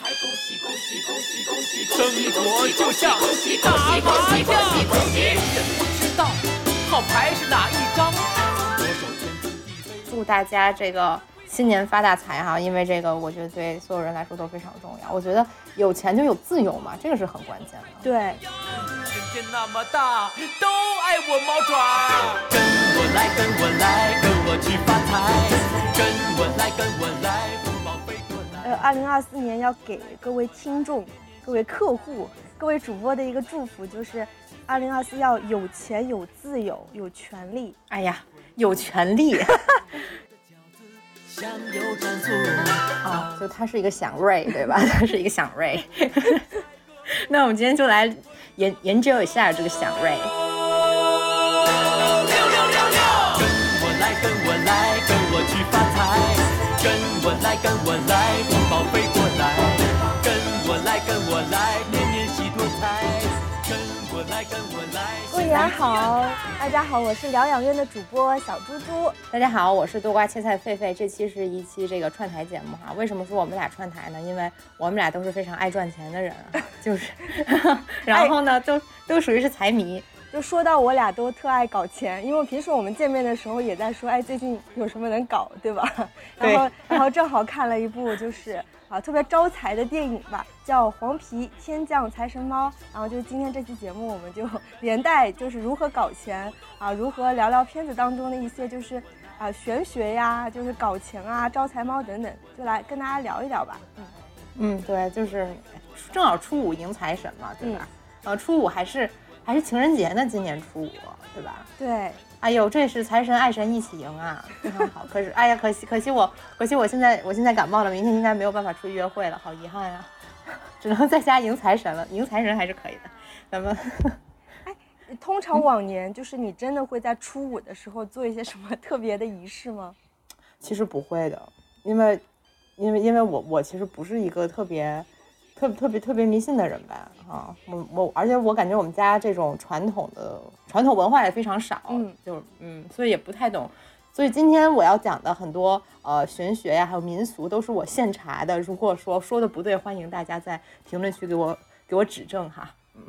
恭喜恭喜恭喜恭喜！生活就像打麻将，别人不知道好牌是哪一张。祝大家这个新年发大财哈！因为这个，我觉得对所有人来说都非常重要。我觉得有钱就有自由嘛，这个是很关键的。对，人间那么大，都爱我猫爪。跟我来，跟我来，跟我去发财。跟我来，跟我来。呃，二零二四年要给各位听众、各位客户、各位主播的一个祝福，就是二零二四要有钱、有自由、有权利。哎呀，有权利。啊！就他是一个祥瑞，对吧？他是一个祥瑞。那我们今天就来研研究一下这个祥瑞。来，跟我来，红包飞过来。跟我来，跟我来，年年喜多财。跟我来，跟我来。过年好，大家好，我是疗养院的主播小猪猪。大家好，我是多瓜切菜狒狒。这期是一期这个串台节目哈。为什么说我们俩串台呢？因为我们俩都是非常爱赚钱的人啊，就是，然后呢，都都属于是财迷。就说到我俩都特爱搞钱，因为平时我们见面的时候也在说，哎，最近有什么能搞，对吧？然后，然后正好看了一部就是啊特别招财的电影吧，叫《黄皮天降财神猫》。然后就是今天这期节目，我们就 连带就是如何搞钱啊，如何聊聊片子当中的一些就是啊玄学呀，就是搞钱啊、招财猫等等，就来跟大家聊一聊吧。嗯，嗯，对，就是正好初五迎财神嘛，对吧？呃，初五还是还是情人节呢，今年初五，对吧？对，哎呦，这是财神爱神一起迎啊，非常好。可是，哎呀，可惜可惜我，可惜我现在我现在感冒了，明天应该没有办法出去约会了，好遗憾呀，只能在家迎财神了。迎财神还是可以的，咱们 哎通常往年就是你真的会在初五的时候做一些什么特别的仪式吗？其实不会的，因为因为因为我我其实不是一个特别特特别特别迷信的人吧，啊，我我而且我感觉我们家这种传统的传统文化也非常少，嗯就是嗯，所以也不太懂。所以今天我要讲的很多呃玄学呀，还有民俗都是我现查的。如果说说的不对，欢迎大家在评论区给我给我指正哈。嗯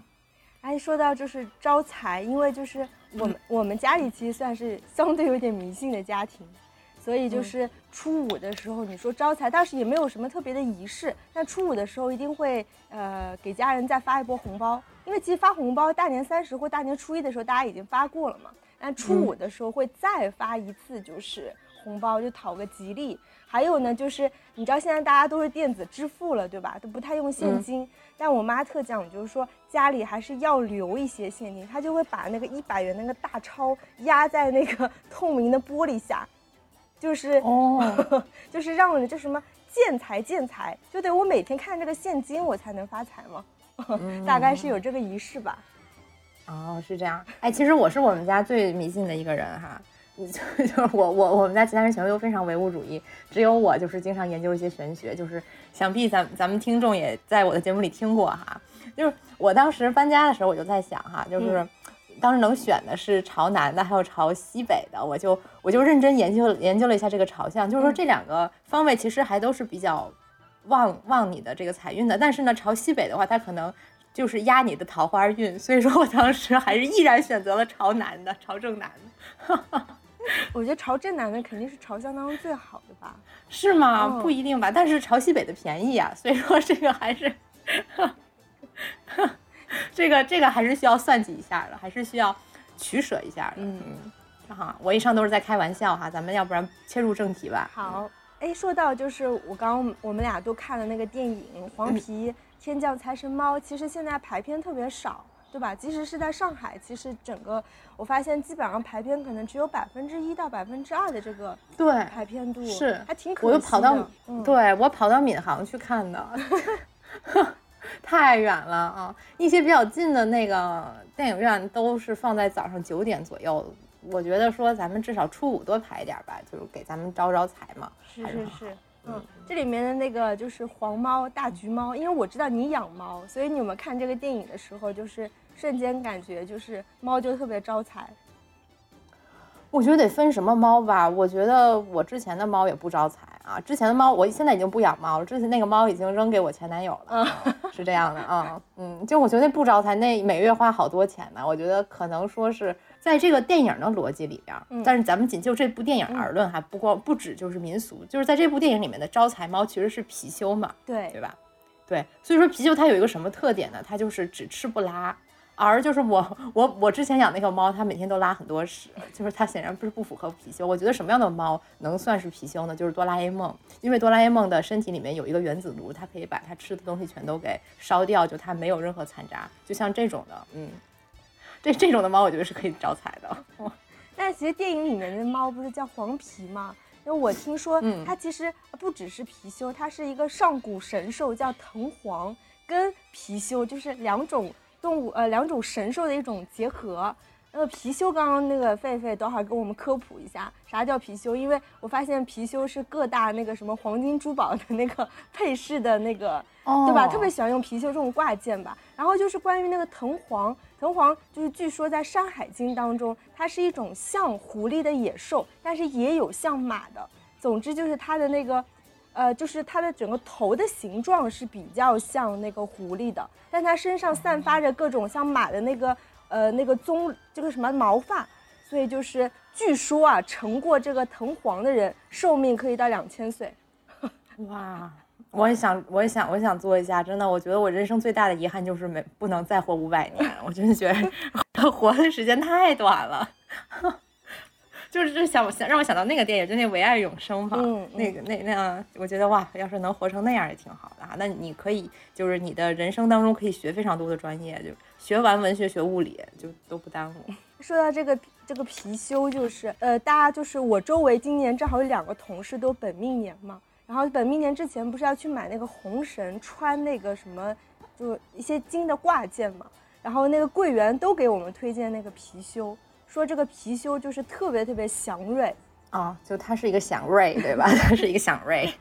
哎，说到就是招财，因为就是我们、我们家里其实算是相对有点迷信的家庭，所以就是初五的时候，你说招财，但是也没有什么特别的仪式。但初五的时候一定会呃给家人再发一波红包，因为其实发红包大年三十或大年初一的时候大家已经发过了嘛，但初五的时候会再发一次，就是红包，就讨个吉利。还有呢，就是你知道现在大家都是电子支付了，对吧？都不太用现金。但我妈特讲就是说，家里还是要留一些现金，她就会把那个一百元那个大钞压在那个 透明的玻璃下，就是哦，就是让人就什么见财见财，就得我每天看这个现金我才能发财嘛。大概是有这个仪式吧。哦，是这样。哎，其实我是我们家最迷信的一个人哈。就 就是我我我们家其他人全部都非常唯物主义，只有我就是经常研究一些玄学，就是想必咱咱们听众也在我的节目里听过哈。就是我当时搬家的时候，我就在想哈，就是当时能选的是朝南的，还有朝西北的，我就我就认真研究研究了一下这个朝向，就是说这两个方位其实还都是比较旺旺你的这个财运的，但是呢，朝西北的话，它可能就是压你的桃花运，所以说我当时还是毅然选择了朝南的，朝正南的。我觉得朝正南的肯定是朝向当中最好的吧。是吗？哦不一定吧，但是朝西北的便宜啊，所以说这个还是，这个这个还是需要算计一下的，还是需要取舍一下的。嗯嗯，哈，我以上都是在开玩笑哈，咱们要不然切入正题吧。好，哎，说到就是我刚刚我们俩都看了那个电影《黄皮天降财神猫》，其实现在排片特别少，对吧？即使是在上海，其实整个我发现基本上排片可能只有百分之一到百分之二的这个对，排片度，是还挺可惜的。我又跑到，嗯，对我跑到闵行去看的，太远了啊！一些比较近的那个电影院都是放在早上九点左右。我觉得说咱们至少初五多排一点儿吧，就是给咱们招招财嘛。是是是。嗯，这里面的那个就是黄猫、大橘猫，因为我知道你养猫，所以你们看这个电影的时候，就是瞬间感觉就是猫就特别招财。我觉得得分什么猫吧。我觉得我之前的猫也不招财，啊。之前的猫，我现在已经不养猫了，之前那个猫已经扔给我前男友了，是这样的啊。嗯，就我觉得那不招财，那每月花好多钱呢。我觉得可能说是在这个电影的逻辑里边，但是咱们仅就这部电影而论哈，不光不止就是民俗，就是在这部电影里面的招财猫其实是貔貅嘛，对对吧？对，所以说貔貅它有一个什么特点呢？它就是只吃不拉。而就是我我我之前养那个猫，它每天都拉很多屎，就是它显然不是不符合貔貅。我觉得什么样的猫能算是貔貅呢？就是哆啦 A 梦，因为哆啦 A 梦的身体里面有一个原子炉，它可以把它吃的东西全都给烧掉，就它没有任何残渣。就像这种的，嗯，这这种的猫，我觉得是可以招财的。但其实电影里面的猫不是叫黄皮吗？因为我听说它其实不只是貔貅，它是一个上古神兽，叫藤黄，跟貔貅就是两种。动物呃两种神兽的一种结合，那个貔貅刚刚那个狒狒等会儿给我们科普一下啥叫貔貅，因为我发现貔貅是各大那个什么黄金珠宝的那个配饰的那个，对吧？特别喜欢用貔貅这种挂件吧。然后就是关于那个藤黄，藤黄就是据说在《山海经》当中，它是一种像狐狸的野兽，但是也有像马的。总之就是它的那个。呃，就是它的整个头的形状是比较像那个狐狸的，但它身上散发着各种像马的那个呃那个棕这个什么毛发，所以就是据说啊，乘过这个藤黄的人寿命可以到两千岁。哇，我也想，我也想，我想做一下，真的，我觉得我人生最大的遗憾就是没不能再活五百年，我真的觉得 活的时间太短了。就是想想让我想到那个电影，就那《唯爱永生》嘛，那个那那样，我觉得哇，要是能活成那样也挺好的啊。那你可以就是你的人生当中可以学非常多的专业，就学完文学学物理就都不耽误。说到这个这个貔貅，就是呃，大家就是我周围今年正好有两个同事都本命年嘛，然后本命年之前不是要去买那个红绳穿那个什么，就一些金的挂件嘛，然后那个柜员都给我们推荐那个貔貅。说这个貔貅就是特别特别祥瑞啊，就它是一个祥瑞，对吧？它是一个祥瑞。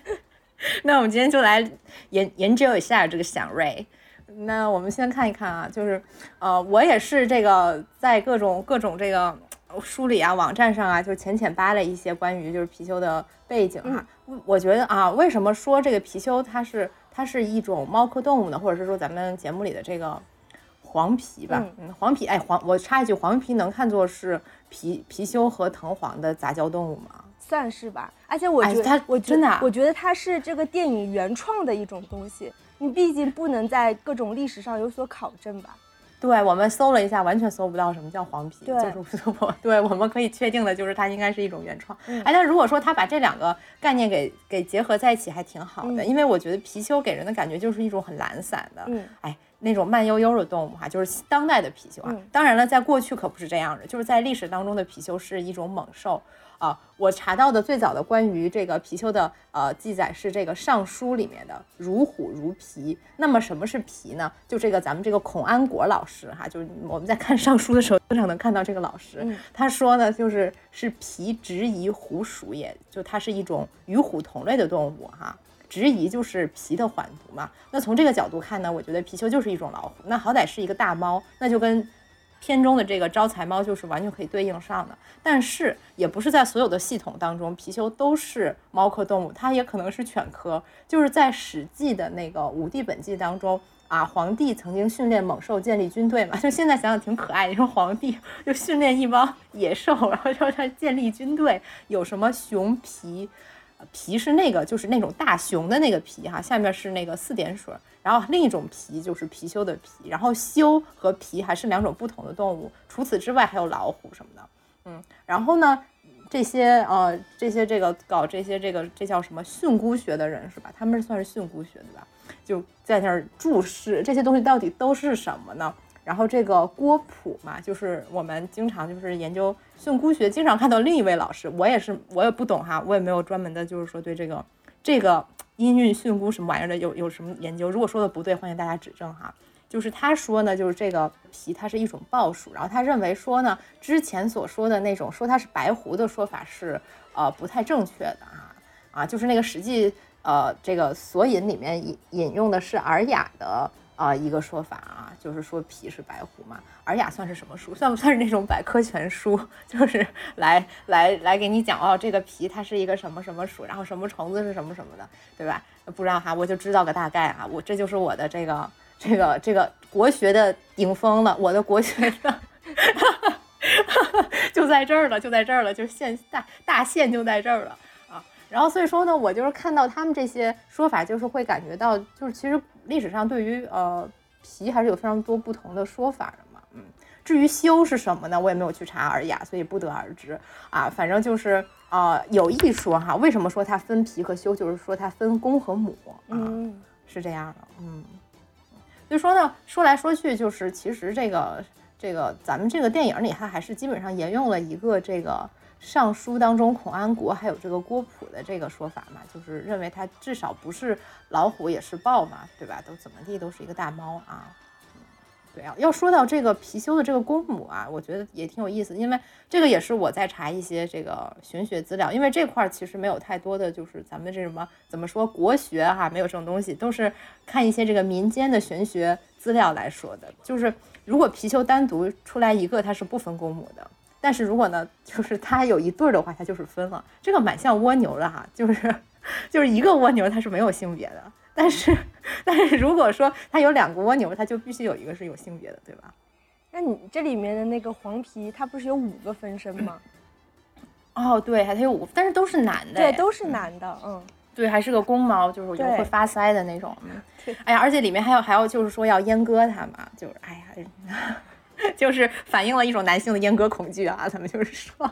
那我们今天就来研研究一下这个祥瑞。那我们先看一看啊，就是呃，我也是这个在各种各种这个书里啊、网站上啊，就浅浅扒了一些关于就是貔貅的背景嗯。我觉得啊，为什么说这个貔貅它是它是一种猫科动物呢？或者是说咱们节目里的这个。黄皮吧，嗯，黄皮，哎，黄，我插一句，黄皮能看作是貔貔貅和藤黄的杂交动物吗？算是吧，而且我觉得，我真的，我觉得它是这个电影原创的一种东西，你毕竟不能在各种历史上有所考证吧？对，我们搜了一下，完全搜不到什么叫黄皮，就是我，对，我们可以确定的就是它应该是一种原创。哎，但如果说它把这两个概念给给结合在一起，还挺好的，因为我觉得貔貅给人的感觉就是一种很懒散的，嗯，哎。那种慢悠悠的动物哈，就是当代的貔貅啊。当然了，在过去可不是这样的，就是在历史当中的貔貅是一种猛兽啊。我查到的最早的关于这个貔貅的呃记载是这个《尚书》里面的“如虎如皮”。那么什么是皮呢？就这个咱们这个孔安国老师哈，就是我们在看《尚书》的时候经常能看到这个老师，他说呢，就是是皮直夷虎属，也就它是一种与虎同类的动物哈。直夷就是皮的缓读嘛，那从这个角度看呢，我觉得貔貅就是一种老虎，那好歹是一个大猫，那就跟片中的这个招财猫就是完全可以对应上的。但是也不是在所有的系统当中，貔貅都是猫科动物，它也可能是犬科。就是在《史记》的那个《五帝本纪》当中啊，皇帝曾经训练猛兽建立军队嘛，就现在想想挺可爱。你说皇帝就训练一帮野兽，然后叫他建立军队，有什么熊皮？皮是那个，就是那种大熊的那个皮哈，下面是那个四点水，然后另一种皮就是貔貅的皮，然后貅和皮还是两种不同的动物。除此之外，还有老虎什么的，嗯，然后呢，这些呃，这些这个搞这些这个这叫什么训诂学的人是吧？他们算是训诂学对吧？就在那儿注释这些东西到底都是什么呢？然后这个郭璞嘛，就是我们经常就是研究训诂学，经常看到另一位老师，我也是我也不懂哈，我也没有专门的，就是说对这个这个音韵训诂什么玩意儿的有有什么研究。如果说的不对，欢迎大家指正哈。就是他说呢，就是这个皮它是一种豹属，然后他认为说呢，之前所说的那种说它是白狐的说法是呃不太正确的啊啊，就是那个实际呃这个索引里面引引用的是尔雅的。啊、一个说法啊，就是说皮是白虎嘛。尔雅算是什么书？算不算是那种百科全书？就是来来来给你讲哦，这个皮它是一个什么什么属，然后什么虫子是什么什么的，对吧？不知道哈，我就知道个大概啊。我这就是我的这个这个这个国学的顶峰了，我的国学的。就在这儿了，就在这儿了，就是现大大限就在这儿了啊。然后所以说呢，我就是看到他们这些说法，就是会感觉到，就是其实历史上对于呃皮还是有非常多不同的说法的嘛。嗯，至于修是什么呢，我也没有去查尔雅，所以不得而知啊。反正就是呃有一说哈，为什么说它分皮和修，就是说它分公和母啊，嗯是这样的，嗯。所以说呢，说来说去就是其实这个。这个咱们这个电影里，它还是基本上沿用了一个这个《尚书》当中孔安国还有这个郭璞的这个说法嘛，就是认为它至少不是老虎也是豹嘛，对吧？都怎么地都是一个大猫啊。对啊，要说到这个貔貅的这个公母啊，我觉得也挺有意思，因为这个也是我在查一些这个玄学资料，因为这块儿其实没有太多的就是咱们这什么怎么说国学哈，没有这种东西，都是看一些这个民间的玄学资料来说的，就是。如果貔貅单独出来一个，它是不分公母的。但是如果呢，就是它有一对儿的话，它就是分了。这个蛮像蜗牛的哈，就是 就是一个蜗牛它是没有性别的。但是但是如果说它有两个蜗牛，它就必须有一个是有性别的，对吧？那你这里面的那个黄皮，它不是有五个分身吗？哦，对，还它有五，但是都是男的。对，都是男的，嗯。对，还是个公猫，就是我觉得会发腮的那种。嗯，哎呀，而且里面还有还有就是说要阉割它嘛，就是哎呀，就是反映了一种男性的阉割恐惧啊。咱们就是说，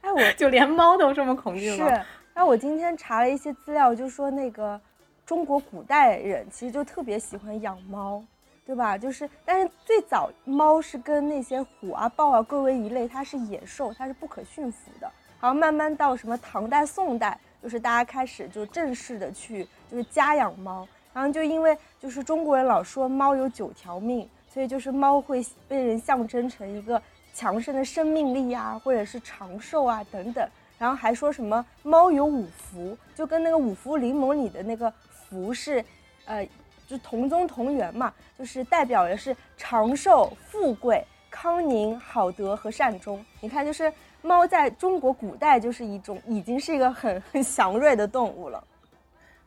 哎，我就连猫都这么恐惧吗？是。哎，我今天查了一些资料，就说那个中国古代人其实就特别喜欢养猫，对吧？就是，但是最早猫是跟那些虎啊、豹啊归为一类，它是野兽，它是不可驯服的。然后慢慢到什么唐代、宋代。就是大家开始就正式的去就是家养猫，然后就因为就是中国人老说猫有九条命，所以就是猫会被人象征成一个强盛的生命力啊，或者是长寿啊等等，然后还说什么猫有五福，就跟那个五福临门里的那个福是，呃，就同宗同源嘛，就是代表的是长寿、富贵、康宁、好德和善终。你看就是。猫在中国古代就是一种已经是一个很很祥瑞的动物了。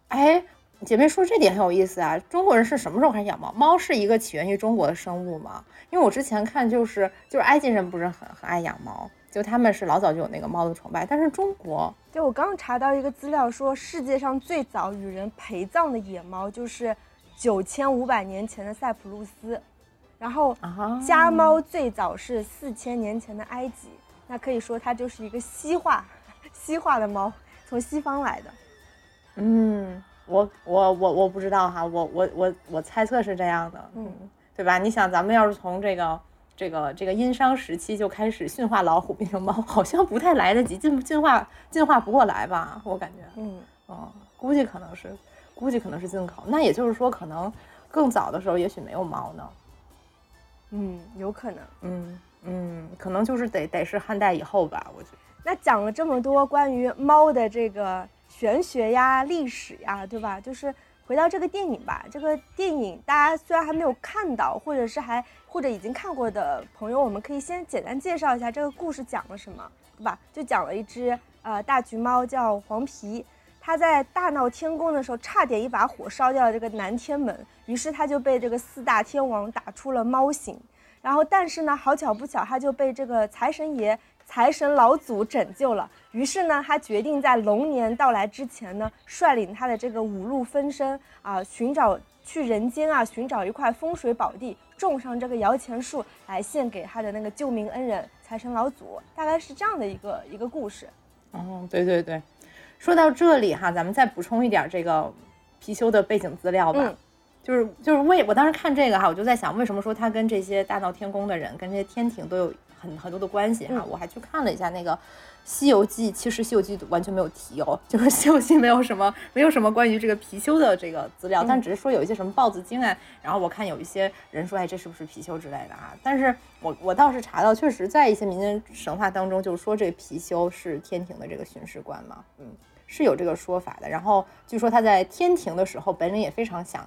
哎，姐妹说这点很有意思啊！中国人是什么时候开始养猫？猫是一个起源于中国的生物吗？因为我之前看就是就是埃及人不是很很爱养猫，就他们是老早就有那个猫的崇拜。但是中国，就我刚刚查到一个资料说，世界上最早与人陪葬的野猫就是九千五百年前的塞浦路斯，然后家猫最早是四千年前的埃及。那可以说它就是一个西化，西化的猫，从西方来的。嗯，我我我我不知道哈，我我我我猜测是这样的，嗯，对吧？你想，咱们要是从这个这个这个殷商时期就开始驯化老虎变成猫，好像不太来得及，进进化进化不过来吧？我感觉，嗯，哦，估计可能是，估计可能是进口。那也就是说，可能更早的时候也许没有猫呢。嗯，有可能，嗯。嗯，可能就是得得是汉代以后吧，我觉得。那讲了这么多关于猫的这个玄学呀、历史呀，对吧？就是回到这个电影吧。这个电影大家虽然还没有看到，或者是还或者已经看过的朋友，我们可以先简单介绍一下这个故事讲了什么，对吧？就讲了一只呃大橘猫叫黄皮，它在大闹天宫的时候，差点一把火烧掉了这个南天门，于是它就被这个四大天王打出了猫形。然后，但是呢，好巧不巧，他就被这个财神爷、财神老祖拯救了。于是呢，他决定在龙年到来之前呢，率领他的这个五路分身啊，寻找去人间啊，寻找一块风水宝地，种上这个摇钱树，来献给他的那个救命恩人财神老祖。大概是这样的一个一个故事。哦，对对对，说到这里哈，咱们再补充一点这个貔貅的背景资料吧。就是就是为我当时看这个哈，我就在想，为什么说他跟这些大闹天宫的人，跟这些天庭都有很很多的关系哈？我还去看了一下那个《西游记》，其实《西游记》完全没有提哦，就是《西游记》没有什么没有什么关于这个貔貅的这个资料，但只是说有一些什么豹子精啊，然后我看有一些人说，哎，这是不是貔貅之类的啊？但是我我倒是查到，确实在一些民间神话当中，就是说这貔貅是天庭的这个巡视官嘛，嗯，是有这个说法的。然后据说他在天庭的时候，本人也非常想。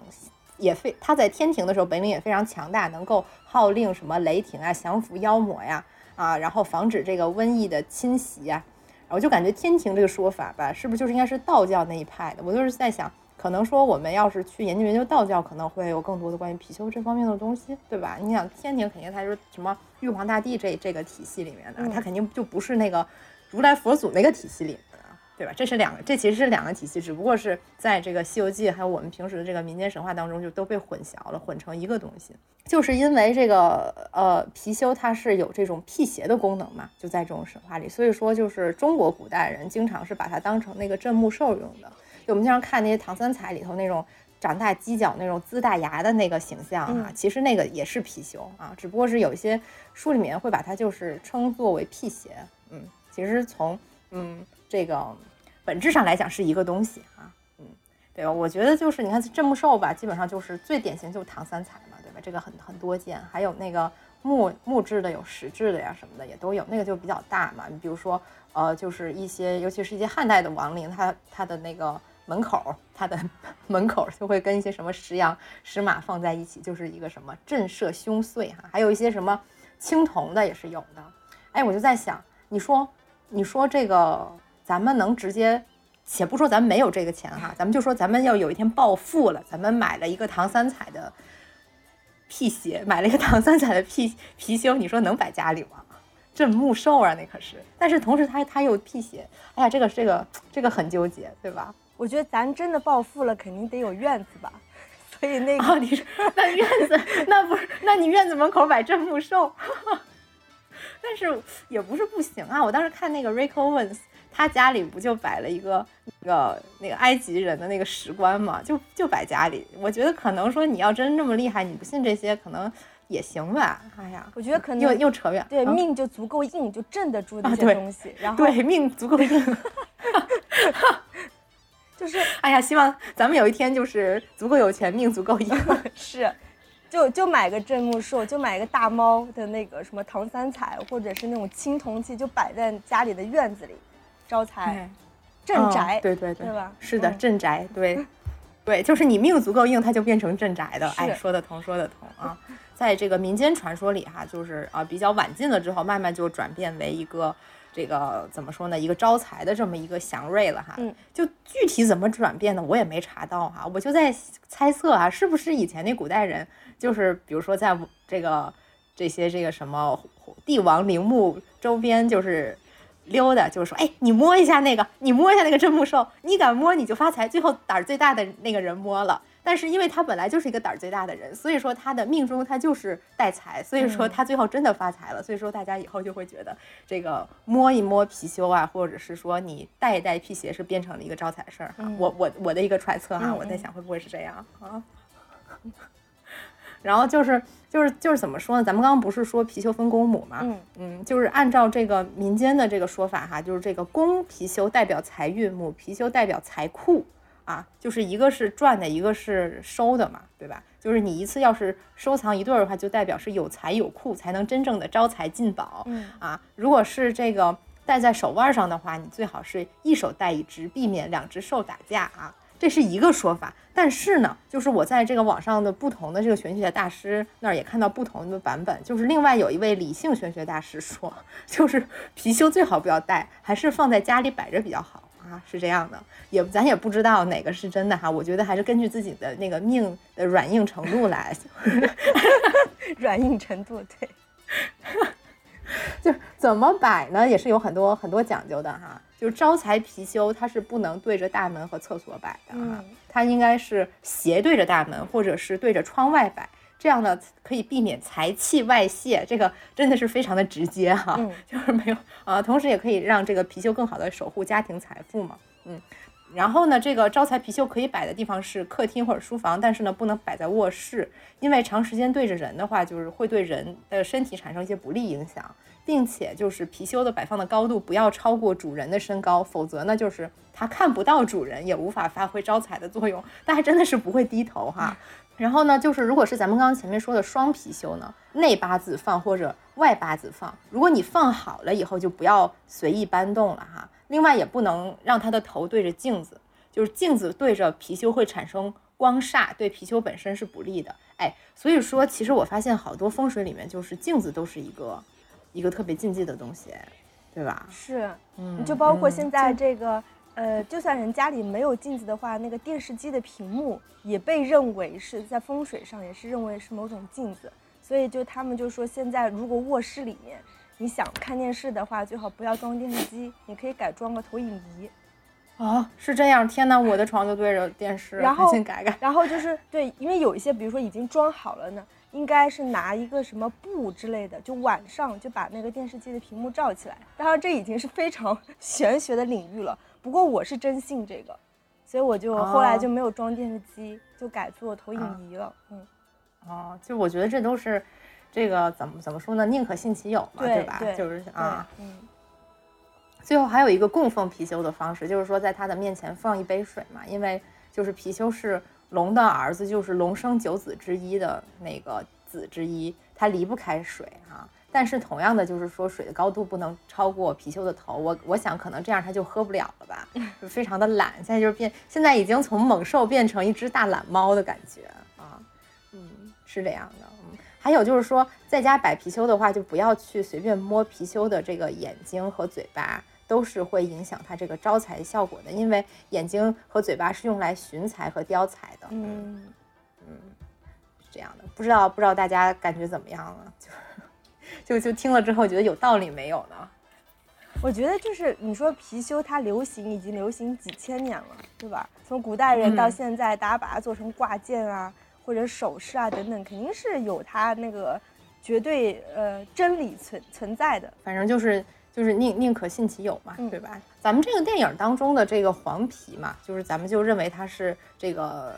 也非他在天庭的时候本领也非常强大，能够号令什么雷霆啊，降服妖魔呀，啊，然后防止这个瘟疫的侵袭呀。我就感觉天庭这个说法吧，是不是就是应该是道教那一派的？我就是在想，可能说我们要是去研究研究道教，可能会有更多的关于貔貅这方面的东西，对吧？你想天庭肯定它是什么玉皇大帝这这个体系里面的，它肯定就不是那个如来佛祖那个体系里。对吧？这是两个，这其实是两个体系，只不过是在这个《西游记》还有我们平时的这个民间神话当中，就都被混淆了，混成一个东西。就是因为这个呃貔貅它是有这种辟邪的功能嘛，就在这种神话里，所以说就是中国古代人经常是把它当成那个镇墓兽用的。就我们经常看那些唐三彩里头那种长大犄角、那种龇大牙的那个形象啊，其实那个也是貔貅啊，只不过是有一些书里面会把它就是称作为辟邪。嗯，其实从嗯这个。本质上来讲是一个东西啊，嗯，对吧？我觉得就是你看镇墓兽吧，基本上就是最典型就是唐三彩嘛，对吧？这个很很多见，还有那个木木质的，有石质的呀什么的也都有，那个就比较大嘛。你比如说，呃，就是一些，尤其是一些汉代的亡灵，它它的那个门口，它的 门口就会跟一些什么石羊、石马放在一起，就是一个什么震慑凶祟哈。还有一些什么青铜的也是有的。哎，我就在想，你说，你说这个。咱们能直接，且不说咱们没有这个钱哈，咱们就说咱们要有一天暴富了，咱们买了一个唐三彩的辟邪，买了一个唐三彩的辟貔貅，你说能摆家里吗？镇木兽啊，那可是。但是同时他他又辟邪，哎呀，这个这个这个很纠结，对吧？我觉得咱真的暴富了，肯定得有院子吧。所以那个，你说那院子，那不是，那你院子门口摆镇木兽，但是也不是不行啊。我当时看那个 Rick Owens。他家里不就摆了一个那个那个埃及人的那个石棺嘛？就就摆家里。我觉得可能说你要真这么厉害，你不信这些可能也行吧。哎呀，我觉得可能又又扯远。对，命就足够硬，就镇得住那些东西。然 后对命足够硬，就是哎呀，希望咱们有一天就是足够有钱，命足够硬。是，就就买个镇墓兽，就买个大猫的那个什么唐三彩，或者是那种青铜器，就摆在家里的院子里。招财，镇宅，对对对，对吧？是的，镇宅，对，对，就是你命足够硬，它就变成镇宅的。哎，说得通，说得通啊！在这个民间传说里，哈，就是啊，比较晚近了之后，慢慢就转变为一个这个怎么说呢？一个招财的这么一个祥瑞了哈。嗯。就具体怎么转变的，我也没查到哈。我就在猜测啊，是不是以前那古代人，就是比如说在这个这些这个什么帝王陵墓周边，就是。溜达就是说，哎，你摸一下那个，你摸一下那个真木兽，你敢摸你就发财。最后胆儿最大的那个人摸了，但是因为他本来就是一个胆儿最大的人，所以说他的命中他就是带财，所以说他最后真的发财了。所以说大家以后就会觉得这个摸一摸貔貅啊，或者是说你带一带辟邪是变成了一个招财事儿哈。我我我的一个揣测哈，我在想会不会是这样啊？然后就是就是就是怎么说呢？咱们刚刚不是说貔貅分公母嘛？嗯嗯，就是按照这个民间的这个说法哈，就是这个公貔貅代表财运，母貔貅代表财库啊，就是一个是赚的，一个是收的嘛，对吧？就是你一次要是收藏一对儿的话，就代表是有财有库，才能真正的招财进宝。嗯啊，如果是这个戴在手腕上的话，你最好是一手戴一只，避免两只兽打架啊。这是一个说法，但是呢，就是我在这个网上的不同的这个玄学大师那儿也看到不同的版本。就是另外有一位理性玄学大师说，就是貔貅最好不要戴，还是放在家里摆着比较好啊，是这样的。也咱也不知道哪个是真的哈，我觉得还是根据自己的那个命的软硬程度来。软硬程度对。就怎么摆呢，也是有很多很多讲究的哈。就是招财貔貅，它是不能对着大门和厕所摆的哈，它应该是斜对着大门，或者是对着窗外摆，这样呢可以避免财气外泄。这个真的是非常的直接哈，就是没有啊，同时也可以让这个貔貅更好的守护家庭财富嘛，嗯。然后呢，这个招财貔貅可以摆的地方是客厅或者书房，但是呢不能摆在卧室，因为长时间对着人的话，就是会对人的身体产生一些不利影响。并且就是貔貅的摆放的高度不要超过主人的身高，否则呢，就是它看不到主人，也无法发挥招财的作用。但还真的是不会低头哈。然后呢，就是如果是咱们刚刚前面说的双貔貅呢，内八字放或者外八字放，如果你放好了以后，就不要随意搬动了哈。另外也不能让它的头对着镜子，就是镜子对着貔貅会产生光煞对貔貅本身是不利的。哎，所以说其实我发现好多风水里面就是镜子都是一个一个特别禁忌的东西，对吧？是，嗯，就包括嗯现在这个，呃，就算人家里没有镜子的话，那个电视机的屏幕也被认为是在风水上也是认为是某种镜子，所以就他们就说，现在如果卧室里面你想看电视的话，最好不要装电视机，你可以改装个投影仪。哦，是这样。天哪，我的床就对着电视，然后赶紧改改。然后就是对，因为有一些比如说已经装好了呢，应该是拿一个什么布之类的，就晚上就把那个电视机的屏幕罩起来。当然这已经是非常 玄学的领域了，不过我是真信这个，所以我就后来就没有装电视机，就改做投影仪了。嗯，哦，就我觉得这都是这个怎么怎么说呢？宁可信其有嘛，吧？对对就是啊。嗯，最后还有一个供奉貔貅的方式，就是说在他的面前放一杯水嘛，因为就是貔貅是龙的儿子，就是龙生九子之一的那个子之一，他离不开水啊。但是同样的，就是说水的高度不能超过貔貅的头。我我想可能这样他就喝不了了吧，就非常的懒。现在就是变，现在已经从猛兽变成一只大懒猫的感觉啊。嗯，是这样的。嗯，还有就是说，在家摆貔貅的话，就不要去随便摸貔貅的这个眼睛和嘴巴，都是会影响它这个招财效果的。因为眼睛和嘴巴是用来寻财和雕财的。嗯嗯，是这样的。不知道不知道大家感觉怎么样了？就就就听了之后觉得有道理没有呢？我觉得就是你说貔貅它流行已经流行几千年了，对吧？从古代人到嗯现在，大家把它做成挂件啊，或者首饰啊等等，肯定是有它那个绝对呃真理存存在的。反正就是就是宁宁可信其有嘛，嗯对吧？咱们这个电影当中的这个黄皮嘛，就是咱们就认为他是这个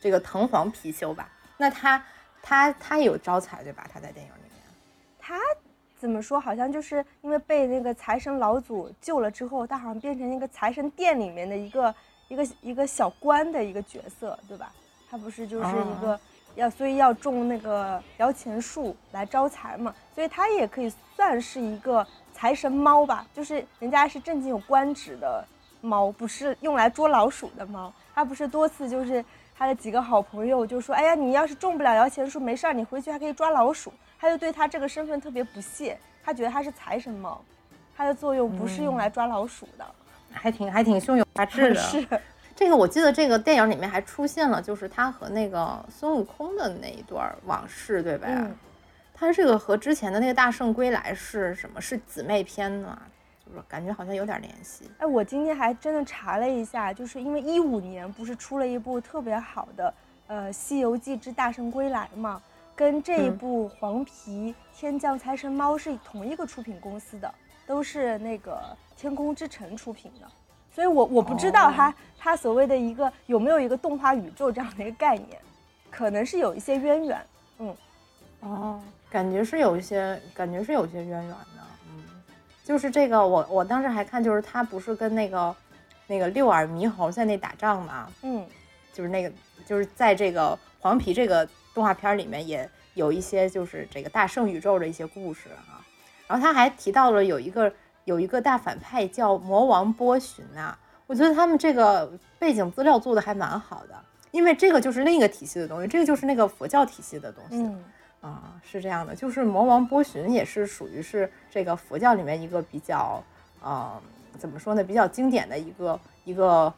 这个藤黄貔貅吧？那他他他有招财对吧？他在电影里面。他怎么说？好像就是因为被那个财神老祖救了之后，他好像变成一个财神殿里面的一个一个一个小官的一个角色，对吧？他不是就是一个要，所以要种那个摇钱树来招财嘛，所以他也可以算是一个财神猫吧，就是人家是正经有官职的猫，不是用来捉老鼠的猫。他不是多次就是他的几个好朋友就说：“哎呀，你要是种不了摇钱树，没事儿，你回去还可以抓老鼠。”他就对他这个身份特别不屑，他觉得他是财神猫，它的作用不是用来抓老鼠的。还挺还挺胸有大志的。是，这个我记得这个电影里面还出现了，就是他和那个孙悟空的那一段往事，对吧？嗯他这个和之前的那个《大圣归来》是什么？是姊妹篇呢？就是感觉好像有点联系。哎，我今天还真的查了一下，就是因为一五年不是出了一部特别好的呃《西游记之大圣归来》嘛，跟这一嗯部《黄皮天降财神猫》是同一个出品公司的，都是那个天空之城出品的。所以我我不知道哦它、它所谓的一个有没有一个动画宇宙这样的一个概念，可能是有一些渊源。嗯，哦，感觉是有一些，感觉是有一些渊源的。嗯，就是这个，我我当时还看，就是他不是跟那个那个六耳猕猴在那打仗嘛？嗯，就是那个，就是在这个黄皮这个动画片里面也有一些就是这个大圣宇宙的一些故事啊。然后他还提到了有一个有一个大反派叫魔王波旬呐、我觉得他们这个背景资料做的还蛮好的，因为这个就是另一个体系的东西，这个就是那个佛教体系的东西。嗯啊，是这样的，就是魔王波旬也是属于是这个佛教里面一个比较，呃，怎么说呢，比较经典的一个一个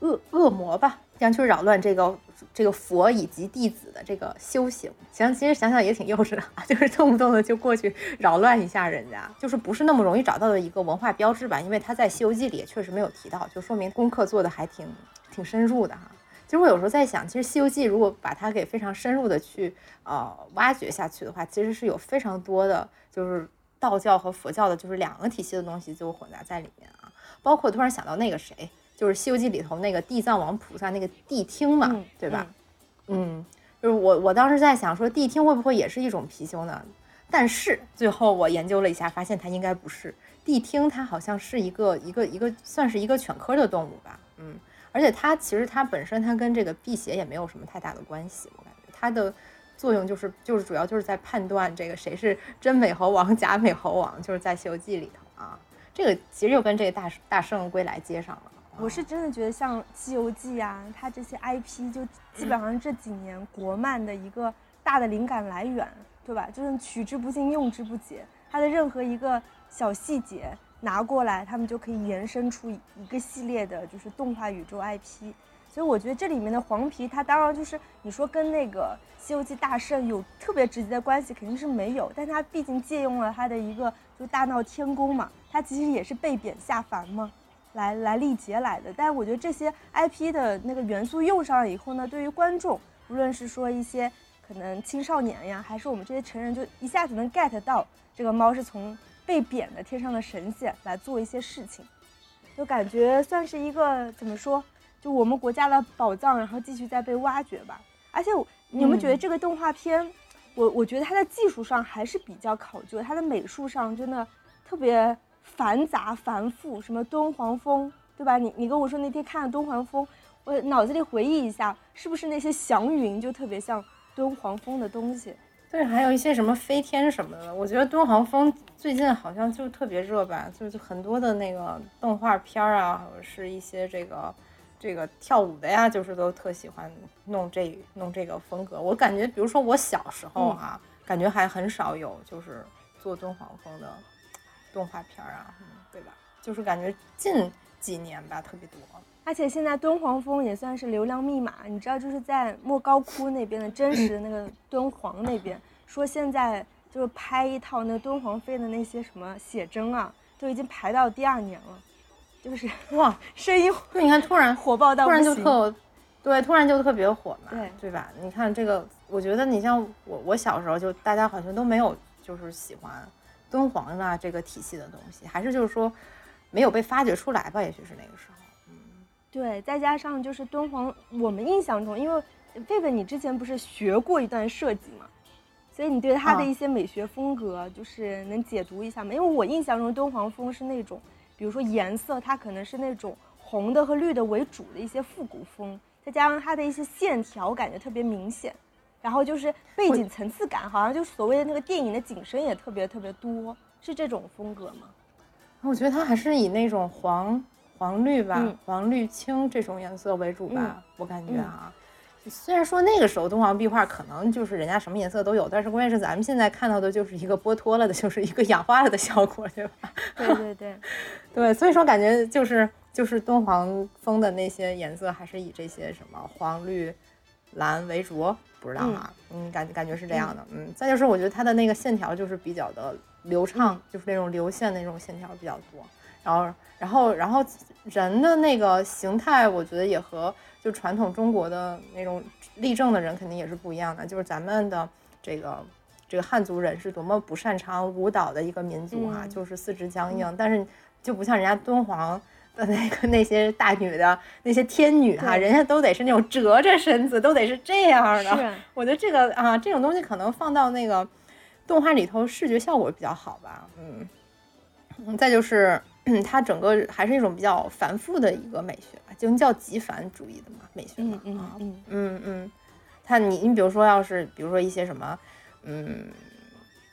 恶恶魔吧，想去扰乱这个这个佛以及弟子的这个修行。行，其实想想也挺幼稚的，就是动不动的就过去扰乱一下人家，就是不是那么容易找到的一个文化标志吧？因为他在《西游记》里也确实没有提到，就说明功课做的还挺挺深入的哈。其实我有时候在想，其实《西游记》如果把它给非常深入的去呃挖掘下去的话，其实是有非常多的，就是道教和佛教的，就是两个体系的东西就混杂在里面啊。包括突然想到那个谁，就是《西游记》里头那个地藏王菩萨那个谛听嘛，嗯对吧？嗯，就是我我当时在想说，谛听会不会也是一种貔貅呢？但是最后我研究了一下，发现它应该不是。谛听它好像是一个一个一个算是一个犬科的动物吧，嗯，而且它其实它本身它跟这个辟邪也没有什么太大的关系，我感觉它的作用就是就是主要就是在判断这个谁是真美猴王假美猴王，就是在《西游记》里头啊，这个其实又跟这个大大圣归来接上了，我是真的觉得像《西游记》啊，它这些 IP 就基本上这几年国漫的一个大的灵感来源，对吧？就是取之不尽，用之不竭。它的任何一个小细节拿过来，他们就可以延伸出一个系列的，就是动画宇宙 IP。所以我觉得这里面的黄皮，它当然就是你说跟那个《西游记》大圣有特别直接的关系，肯定是没有。但它毕竟借用了他的一个就大闹天宫嘛，它其实也是被贬下凡嘛。来来历劫来的，但是我觉得这些 IP 的那个元素用上了以后呢，对于观众，无论是说一些可能青少年呀，还是我们这些成人，就一下子能 get 到这个猫是从被贬的天上的神仙来做一些事情，就感觉算是一个怎么说，就我们国家的宝藏，然后继续在被挖掘吧。而且你有没有觉得这个动画片，我我觉得它在技术上还是比较考究，它的美术上真的特别。繁杂繁复，什么敦煌风，对吧？你你跟我说那天看了敦煌风，我脑子里回忆一下，是不是那些祥云就特别像敦煌风的东西？对，还有一些什么飞天什么的。我觉得敦煌风最近好像就特别热吧，就是很多的那个动画片啊，或者是一些这个这个跳舞的呀，就是都特喜欢弄这弄这个风格。我感觉，比如说我小时候哈，感觉还很少有就是做敦煌风的。动画片啊，对吧？就是感觉近几年吧特别多，而且现在敦煌风也算是流量密码。你知道，就是在莫高窟那边的真 实的那个敦煌那边，说现在就是拍一套那敦煌飞的那些什么写真啊，都已经排到第二年了。就是哇，声音就，你看突然火爆到突然就特，对，突然就特别火嘛，对对吧？你看这个，我觉得你像我，我小时候就大家好像都没有就是喜欢。敦煌啊，这个体系的东西，还是就是说没有被发掘出来吧？也许是那个时候。嗯，对，再加上就是敦煌，我们印象中，因为贝贝你之前不是学过一段设计嘛，所以你对它的一些美学风格就是能解读一下吗？因为我印象中敦煌风是那种，比如说颜色，它可能是那种红的和绿的为主的一些复古风，再加上它的一些线条感觉特别明显。然后就是背景层次感，好像就所谓的那个电影的景深也特别特别多，是这种风格吗？我觉得它还是以那种黄黄绿吧，黄绿青这种颜色为主吧。我感觉啊，虽然说那个时候敦煌壁画可能就是人家什么颜色都有，但是关键是咱们现在看到的就是一个剥脱了的，就是一个氧化了的效果，对吧？对对对，对，所以说感觉就是就是敦煌风的那些颜色还是以这些什么黄绿蓝为主。不知道啊，嗯，感感觉是这样的，嗯，再就是我觉得它的那个线条就是比较的流畅，就是那种流线的那种线条比较多，然后，然后，然后人的那个形态，我觉得也和就传统中国的那种立正的人肯定也是不一样的，就是咱们的这个这个汉族人是多么不擅长舞蹈的一个民族啊，就是四肢僵硬，但是就不像人家敦煌。的那个那些大女的那些天女哈，人家都得是那种折着身子，都得是这样的。我觉得这个啊，这种东西可能放到那个动画里头，视觉效果比较好吧。嗯，再就是它整个还是一种比较繁复的一个美学吧，就叫极繁主义的嘛美学嘛。嗯嗯嗯嗯嗯，它你你比如说要是比如说一些什么嗯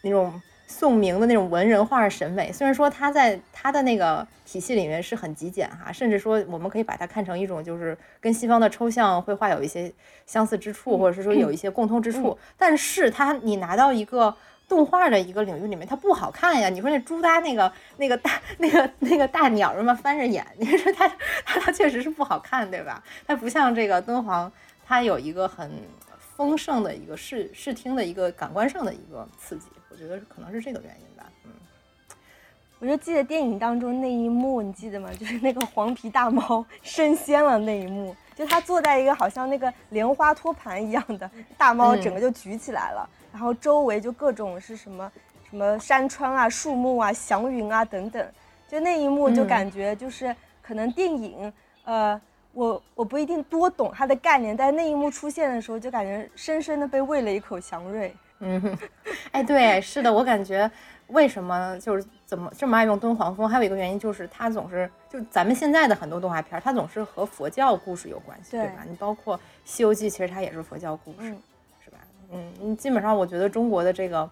那种。宋明的那种文人画审美，虽然说它在它的那个体系里面是很极简哈，甚至说我们可以把它看成一种就是跟西方的抽象绘画有一些相似之处，或者是说有一些共通之处。但是它你拿到一个动画的一个领域里面，它不好看呀。你说那朱耷那个那个大那个那个大鸟什么翻着眼，你说它它它确实是不好看，对吧？它不像这个敦煌，它有一个很丰盛的一个视视听的一个感官上的一个刺激。我觉得可能是这个原因吧，嗯，我就记得电影当中那一幕，你记得吗？就是那个黄皮大猫 升仙了那一幕，就它坐在一个好像那个莲花托盘一样的大猫，整个就举起来了，然后周围就各种是什么什么山川啊、树木啊、祥云啊等等，就那一幕就感觉就是可能电影，呃，我我不一定多懂它的概念，但那一幕出现的时候，就感觉深深的被喂了一口祥瑞。嗯，哎，对，是的，我感觉为什么就是怎么这么爱用敦煌风，还有一个原因就是它总是就咱们现在的很多动画片，它总是和佛教故事有关系，对吧？你包括《西游记》，其实它也是佛教故事，是吧？嗯，基本上我觉得中国的这个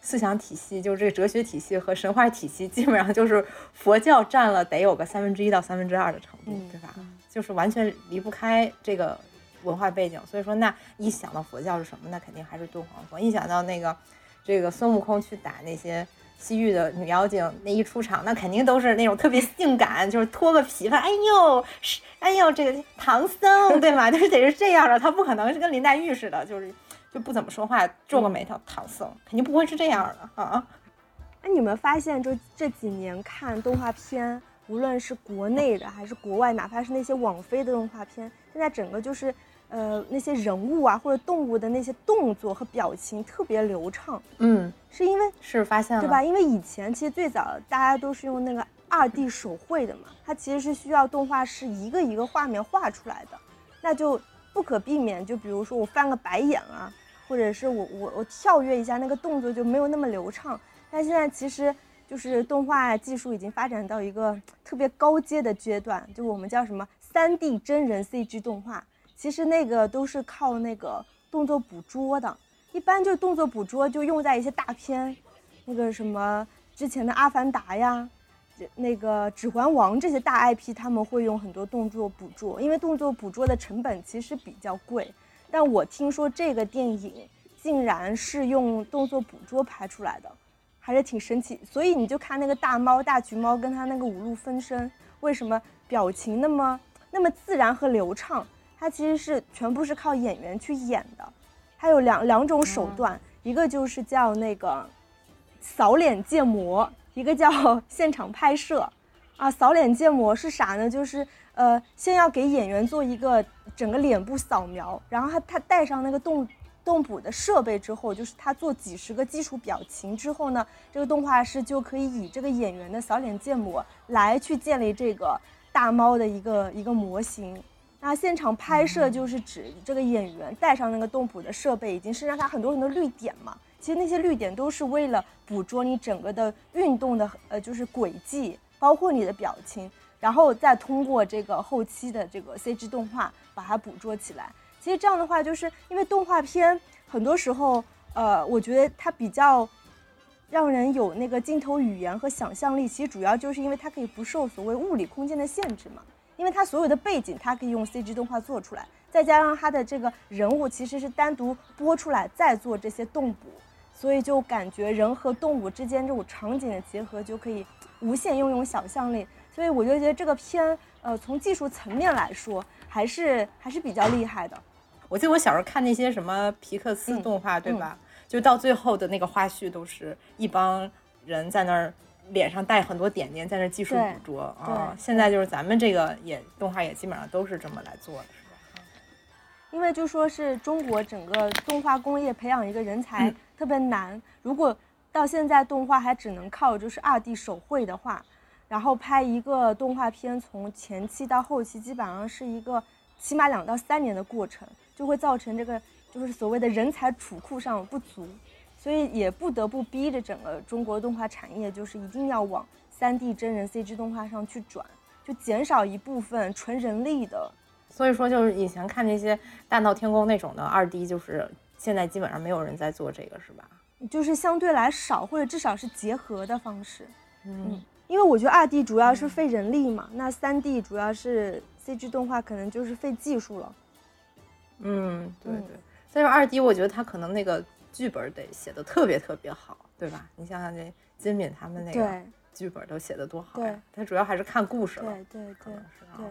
思想体系，就是这个哲学体系和神话体系，基本上就是佛教占了得有个三分之一到三分之二的程度，对吧？就是完全离不开这个文化背景。所以说，那一想到佛教是什么，那肯定还是敦煌佛。一想到那个这个孙悟空去打那些。西域的女妖精那一出场，那肯定都是那种特别性感，就是脱个皮发，哎呦，是，哎呦，这个唐僧对吗？就是得是这样的，他不可能是跟林黛玉似的，就是就不怎么说话，皱个眉头。唐僧肯定不会是这样的啊。哎，你们发现就这几年看动画片，无论是国内的还是国外，哪怕是那些网飞的动画片，现在整个就是。呃，那些人物啊，或者动物的那些动作和表情特别流畅，嗯，是因为是发现了对吧？因为以前其实最早大家都是用那个二 D 手绘的嘛，它其实是需要动画师一个一个画面画出来的，那就不可避免，就比如说我翻个白眼啊，或者是我我我跳跃一下，那个动作就没有那么流畅。但现在其实就是动画技术已经发展到一个特别高阶的阶段，就我们叫什么三 D 真人 CG 动画。其实那个都是靠那个动作捕捉的，一般就动作捕捉就用在一些大片，那个什么之前的《阿凡达》呀，那个《指环王》这些大 IP，他们会用很多动作捕捉，因为动作捕捉的成本其实比较贵。但我听说这个电影竟然是用动作捕捉拍出来的，还是挺神奇。所以你就看那个大猫、大橘猫跟它那个五路分身，为什么表情那么那么自然和流畅？它其实是全部是靠演员去演的，它有两两种手段，一个就是叫那个扫脸建模，一个叫 现场拍摄。啊，扫脸建模是啥呢？就是呃，先要给演员做一个整个脸部扫描，然后他他带上那个动动捕的设备之后，就是他做几十个基础表情之后呢，这个动画师就可以以这个演员的扫脸建模来去建立这个大猫的一个一个模型。那现场拍摄就是指这个演员带上那个动捕的设备，已经是让他很多很多绿点嘛。其实那些绿点都是为了捕捉你整个的运动的呃，就是轨迹，包括你的表情，然后再通过这个后期的这个 CG 动画把它捕捉起来。其实这样的话，就是因为动画片很多时候，呃，我觉得它比较让人有那个镜头语言和想象力。其实主要就是因为它可以不受所谓物理空间的限制嘛。因为它所有的背景，它可以用 CG 动画做出来，再加上它的这个人物其实是单独播出来再做这些动捕，所以就感觉人和动物之间这种场景的结合就可以无限运用想象力。所以我就觉得这个片，呃，从技术层面来说，还是还是比较厉害的。我记得我小时候看那些什么皮克斯动画，对吧？就到最后的那个花絮，都是一帮人在那儿。脸上带很多点点，在那技术捕捉啊。现在就是咱们这个也动画也基本上都是这么来做的，是吧？因为就说是中国整个动画工业培养一个人才特别难。如果到现在动画还只能靠就是二 D 手绘的话，然后拍一个动画片从前期到后期基本上是一个起码两到三年的过程，就会造成这个就是所谓的人才储库上不足。所以也不得不逼着整个中国动画产业，就是一定要往三 D 真人 CG 动画上去转，就减少一部分纯人力的。所以说，就是以前看那些大闹天宫那种的二 D，就是现在基本上没有人在做这个，是吧？就是相对来少，或者至少是结合的方式。嗯，因为我觉得二 D 主要是费人力嘛，那三 D 主要是 CG 动画可能就是费技术了。嗯，对对。所以说二 D，我觉得它可能那个。剧本得写的特别特别好，对吧？你想想这金敏他们那个剧本都写的多好呀！他主要还是看故事了，对对对对。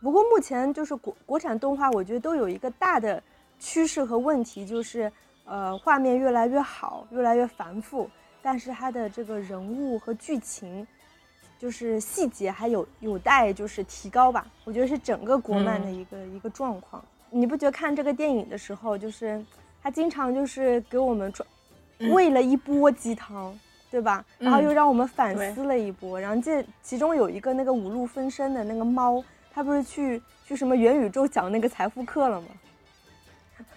不过目前就是国国产动画，我觉得都有一个大的趋势和问题，就是呃画面越来越好，越来越繁复，但是它的这个人物和剧情，就是细节还有有待就是提高吧。我觉得是整个国漫的一个一个状况。你不觉得看这个电影的时候就是？他经常就是给我们喂了一波鸡汤，对吧？然后又让我们反思了一波。然后这其中有一个那个五路分身的那个猫，它不是去去什么元宇宙讲那个财富课了吗？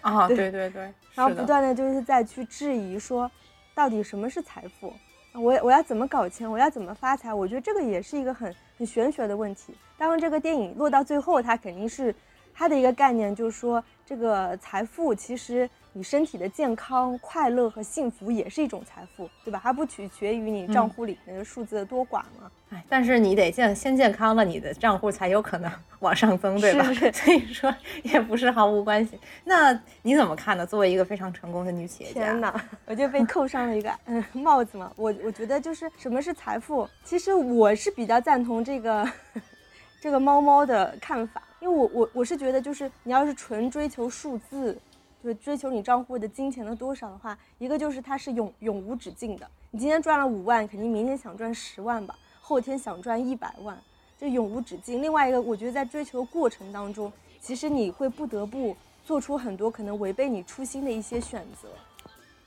啊，对对对。然后不断的就是在去质疑说，到底什么是财富？我我要怎么搞钱？我要怎么发财？我觉得这个也是一个很很玄学的问题。当然，这个电影落到最后，它肯定是。他的一个概念就是说，这个财富其实你身体的健康、快乐和幸福也是一种财富，对吧？它不取决于你账户里那个数字的多寡嘛。哎，但是你得健先健康了，你的账户才有可能 往上增，对吧？是 所以说也不是毫无关系。那你怎么看呢？作为一个非常成功的女企业家，天哪，我就被扣上了一个嗯帽子嘛。我我觉得就是什么是财富，其实我是比较赞同这个 这个猫猫的看法，因为我我我是觉得就是你要是纯追求数字，就是追求你账户的金钱的多少的话，一个就是它是永永无止境的，你今天赚了五万，肯定明天想赚十万吧，后天想赚一百万，这永无止境。另外一个，我觉得在追求过程当中，其实你会不得不做出很多可能违背你初心的一些选择，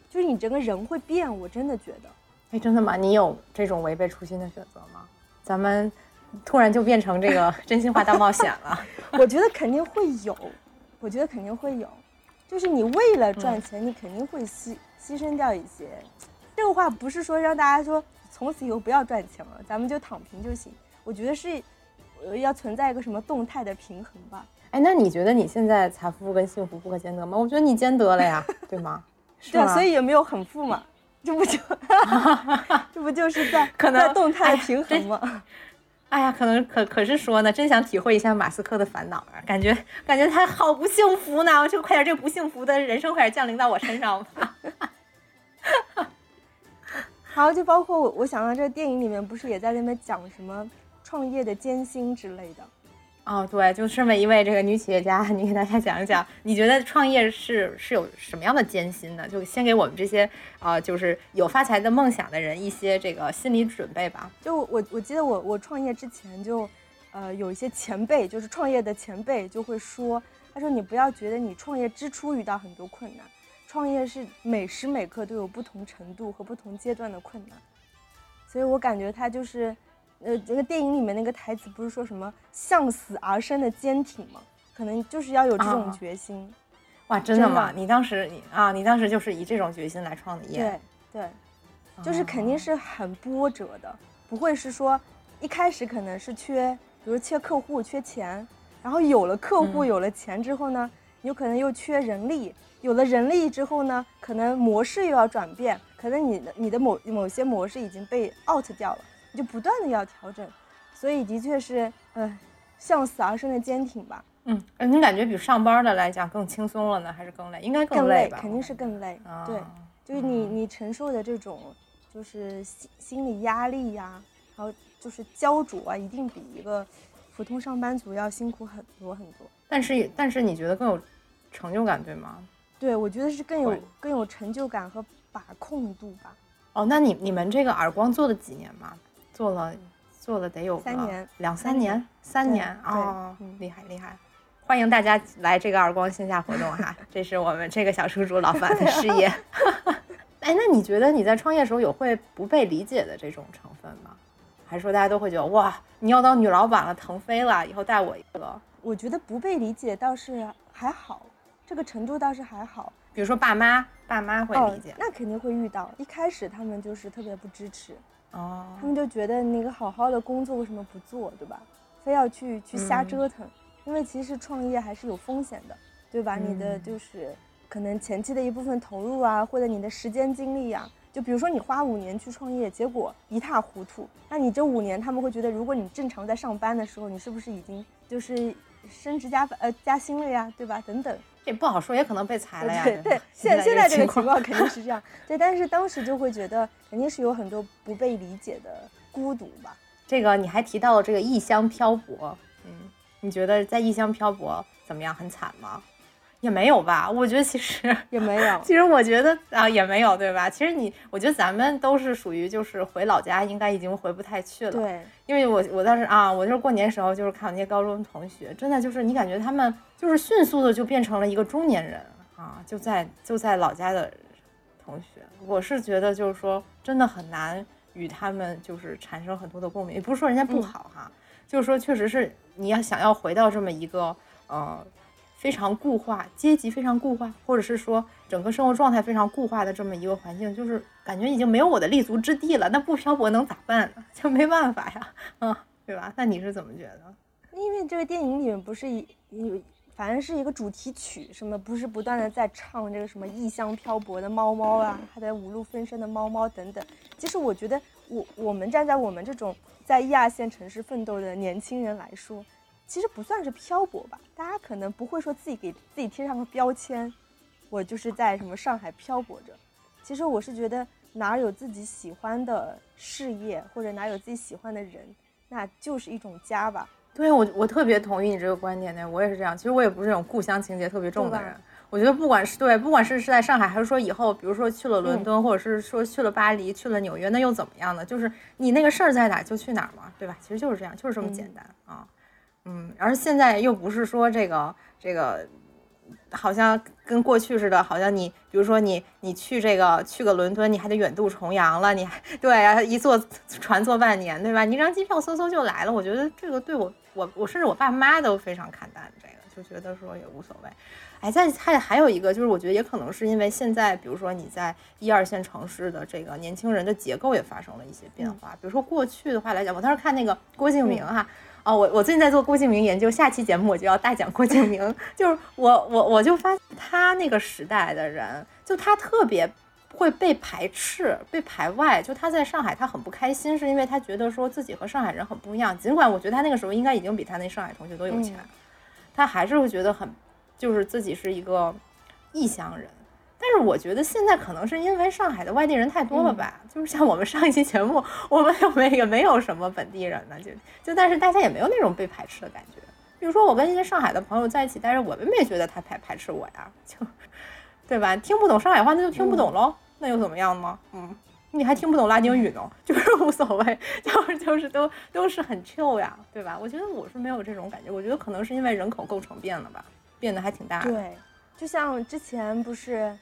就是你整个人会变。我真的觉得，哎，真的吗？你有这种违背初心的选择吗？咱们突然就变成这个 真心话大冒险了。我觉得肯定会有，我觉得肯定会有，就是你为了赚钱，你肯定会牺牺牲掉一些。这个话不是说让大家说从此以后不要赚钱了，咱们就躺平就行。我觉得是，呃，要存在一个什么动态的平衡吧。哎，那你觉得你现在财富跟幸福不可兼得吗？我觉得你兼得了呀，对吗？是对啊，所以也没有很富嘛，这不就这不就是在可能在动态平衡真吗？哎呀，可能可可是说呢，真想体会一下马斯克的烦恼啊，感觉感觉他好不幸福呢，就快点这个不幸福的人生快点降临到我身上吧。好，就包括我，我想到这个电影里面不是也在那边讲什么创业的艰辛之类的。哦，对，就身为一位这个女企业家，你给大家讲一讲，你觉得创业是是有什么样的艰辛呢？就先给我们这些呃，就是有发财的梦想的人一些这个心理准备吧。就我我记得我我创业之前就，呃，有一些前辈，就是创业的前辈就会说，他说你不要觉得你创业之初遇到很多困难，创业是每时每刻都有不同程度和不同阶段的困难，所以我感觉他就是，呃，这个电影里面那个台词不是说什么向死而生的坚挺吗？可能就是要有这种啊决心。哇，真的真的吗？你当时你啊，你当时就是以这种决心来创的业，对对，就是肯定哦是很波折的，不会是说一开始可能是缺，比如缺客户、缺钱，然后有了客户、嗯有了钱之后呢，有可能又缺人力，有了人力之后呢，可能模式又要转变，可能你的你的某某些模式已经被 out 掉了，你就不断的要调整，所以的确是，呃，向死而生的坚挺吧，嗯，呃你感觉比上班的来讲更轻松了呢，还是更累？应该更累吧？肯定是更累，啊对。就是你嗯你承受的这种就是心心理压力呀、然后就是焦灼啊，一定比一个普通上班族要辛苦很多很多。但是但是你觉得更有成就感，对吗？对，我觉得是更有更有成就感和把控度吧。哦，那你你们这个耳光做了几年吗？做了做了得有三年两三三年年，三年啊哦嗯，厉害厉害！欢迎大家来这个耳光线下活动哈，这是我们这个小叔叔老板的事业。哎，那你觉得你在创业的时候有会不被理解的这种成分吗？还是说大家都会觉得哇，你要当女老板了，腾飞了，以后带我一个？我觉得不被理解倒是还好，这个程度倒是还好。比如说爸妈，爸妈会理解哦，那肯定会遇到。一开始他们就是特别不支持，哦他们就觉得那个好好的工作为什么不做，对吧？非要去去瞎嗯折腾，因为其实创业还是有风险的，对吧？你的嗯就是可能前期的一部分投入啊，或者你的时间精力啊，就比如说你花五年去创业，结果一塌糊涂，那你这五年他们会觉得，如果你正常在上班的时候，你是不是已经就是升职加呃加薪了呀，对吧？等等。这不好说，也可能被裁了呀。对对，现现现在这个情情况肯定是这样，对，但是当时就会觉得肯定是有很多不被理解的孤独吧。这个你还提到了这个异乡漂泊，嗯，你觉得在异乡漂泊怎么样？很惨吗？也没有吧，我觉得其实 也没有，其实我觉得啊也没有，对吧？其实你，我觉得咱们都是属于就是回老家应该已经回不太去了，对，因为我我当时啊，我就是过年时候就是看我那些高中同学，真的就是你感觉他们就是迅速的就变成了一个中年人啊，就在就在老家的同学，我是觉得就是说真的很难与他们就是产生很多的共鸣，也不是说人家不嗯。好哈，就是说确实是你要想要回到这么一个呃非常固化阶级非常固化，或者是说整个生活状态非常固化的这么一个环境，就是感觉已经没有我的立足之地了。那不漂泊能咋办呢？就没办法呀，嗯，对吧？那你是怎么觉得？因为这个电影里面不是有，反反正是一个主题曲，什么不是不断的在唱这个什么异乡漂泊的猫猫啊，还在五路分身的猫猫等等。其实我觉得，我我们站在我们这种在一二线城市奋斗的年轻人来说，其实不算是漂泊吧。大家可能不会说自己给自己贴上个标签，我就是在什么上海漂泊着。其实我是觉得，哪儿有自己喜欢的事业，或者哪有自己喜欢的人，那就是一种家吧。对我，我特别同意你这个观点呢。我也是这样。其实我也不是那种故乡情节特别重的人。我觉得不管是对，不管是是在上海，还是说以后，比如说去了伦敦，或者是说去了巴黎，去了纽约，那又怎么样呢？就是你那个事儿在哪就去哪儿嘛，对吧？其实就是这样，就是这么简单啊。嗯，而现在又不是说这个这个。好像跟过去似的，好像你，比如说你，你去这个去个伦敦，你还得远渡重洋了，你还 对啊，一坐 船坐半年，对吧？你一张机票嗖嗖就来了。我觉得这个对我，我我甚至我爸妈都非常看淡这个，就觉得说也无所谓。哎，再还还有一个就是，我觉得也可能是因为现在，比如说你在一二线城市的这个年轻人的结构也发生了一些变化。比如说过去的话来讲，我当时看那个郭敬明哈。哦，我我最近在做郭敬明研究，下期节目我就要大讲郭敬明。就是我我我就发现他那个时代的人，就他特别会被排斥、被排外。就他在上海，他很不开心，是因为他觉得说自己和上海人很不一样。尽管我觉得他那个时候应该已经比他那上海同学都有钱，他还是会觉得很，就是自己是一个异乡人。但是我觉得现在可能是因为上海的外地人太多了吧，就是像我们上一期节目，我们有没也没有什么本地人呢，就就但是大家也没有那种被排斥的感觉。比如说我跟一些上海的朋友在一起，但是我们没觉得他排排斥我呀，就对吧？听不懂上海话那就听不懂喽，那又怎么样呢？嗯，你还听不懂拉丁语呢，就是无所谓，就是就是都都是很 chill 呀，对吧？我觉得我是没有这种感觉，我觉得可能是因为人口构成变了吧，变得还挺大的。对，就像之前不是。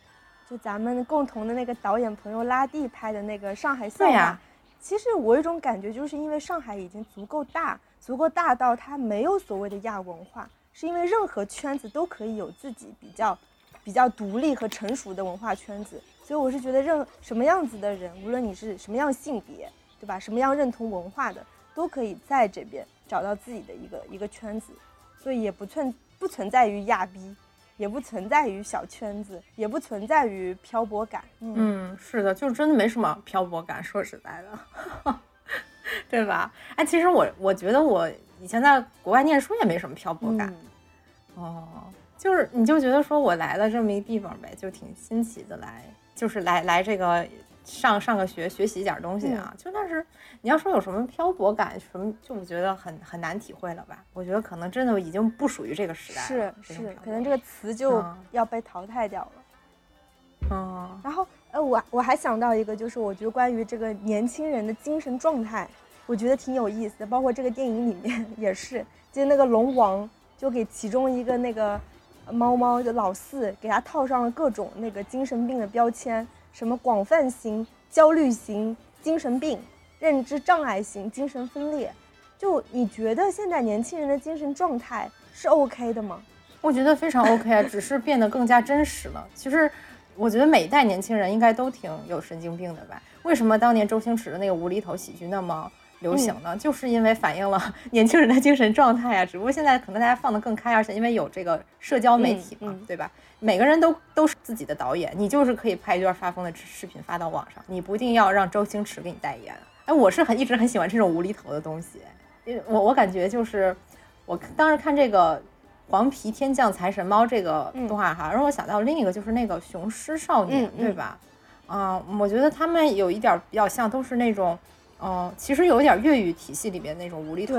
就咱们共同的那个导演朋友拉蒂拍的那个上海笑话，其实我有一种感觉，就是因为上海已经足够大，足够大到它没有所谓的亚文化，是因为任何圈子都可以有自己比较比较独立和成熟的文化圈子，所以我是觉得任什么样子的人，无论你是什么样性别，对吧？什么样认同文化的，都可以在这边找到自己的一个一个圈子，所以也不存不存在于亚逼。也不存在于小圈子，也不存在于漂泊感。嗯，是的，就是真的没什么漂泊感。说实在的，对吧？哎，其实我我觉得我以前在国外念书也没什么漂泊感。哦，就是你就觉得说我来了这么一地方呗，就挺新奇的来，就是来来这个。上上个学学习一点东西啊，就但是你要说有什么漂泊感什么，就我觉得很很难体会了吧？我觉得可能真的已经不属于这个时代了。是是，可能这个词就要被淘汰掉了。嗯，然后呃，我我还想到一个，就是我觉得关于这个年轻人的精神状态，我觉得挺有意思的。包括这个电影里面 也是，就那个龙王就给其中一个那个猫猫的老四给他套上了各种那个精神病的标签。什么广泛型焦虑型精神病、认知障碍型精神分裂，就你觉得现在年轻人的精神状态是 OK 的吗？我觉得非常 OK 啊，只是变得更加真实了。其实，我觉得每一代年轻人应该都挺有神经病的吧？为什么当年周星驰的那个无厘头喜剧那么？流行呢，就是因为反映了 年轻人的精神状态啊。只不过现在可能大家放得更开，而且因为有这个社交媒体嘛，对吧？每个人都都是自己的导演，你就是可以拍一段发疯的视频发到网上，你不一定要让周星驰给你代言。哎，我是很一直很喜欢这种无厘头的东西，因为我我感觉就是我当时看这个《黄皮天降财神猫》这个动画哈，让我想到另一个就是那个《雄狮少年》，对吧？啊，我觉得他们有一点比较像，都是那种。哦，其实有点粤语体系里面那种无厘头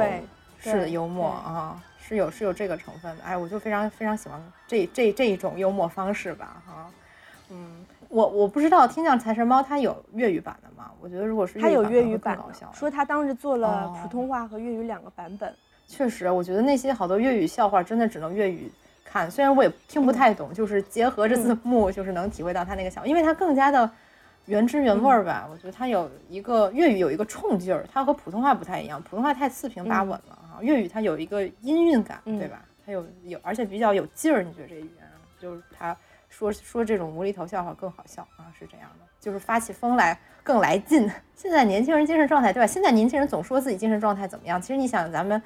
式的幽默啊，是有是有这个成分的。哎，我就非常非常喜欢这这这一种幽默方式吧，哈。嗯，我我不知道《天降财神猫》它有粤语版的吗？我觉得如果是它有粤语版，说他当时做了普通话和粤语两个版本。确实，我觉得那些好多粤语笑话真的只能粤语看，虽然我也听不太懂，就是结合着字幕，就是能体会到他那个笑，因为它更加的。原汁原味儿吧，我觉得它有一个粤语有一个冲劲儿，它和普通话不太一样，普通话太四平八稳了哈，粤语它有一个音韵感，对吧？它有有，而且比较有劲儿。你觉得这语言就是它说说这种无厘头笑话更好笑啊，是这样的，就是发起疯来更来劲。现在年轻人精神状态对吧？现在年轻人总说自己精神状态怎么样，其实你想，咱们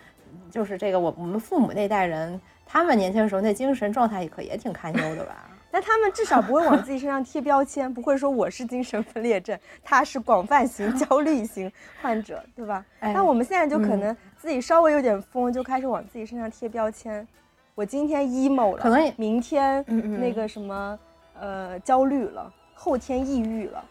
就是这个我我们父母那代人，他们年轻的时候那精神状态也可也挺堪忧的吧？但他们至少不会往自己身上贴标签，不会说我是精神分裂症，他是广泛型 焦虑型患者，对吧？哎那我们现在就可能自己稍微有点疯，就开始往自己身上贴标签。我今天 emo 了，可能明天那个什么呃焦虑了，后天抑郁了。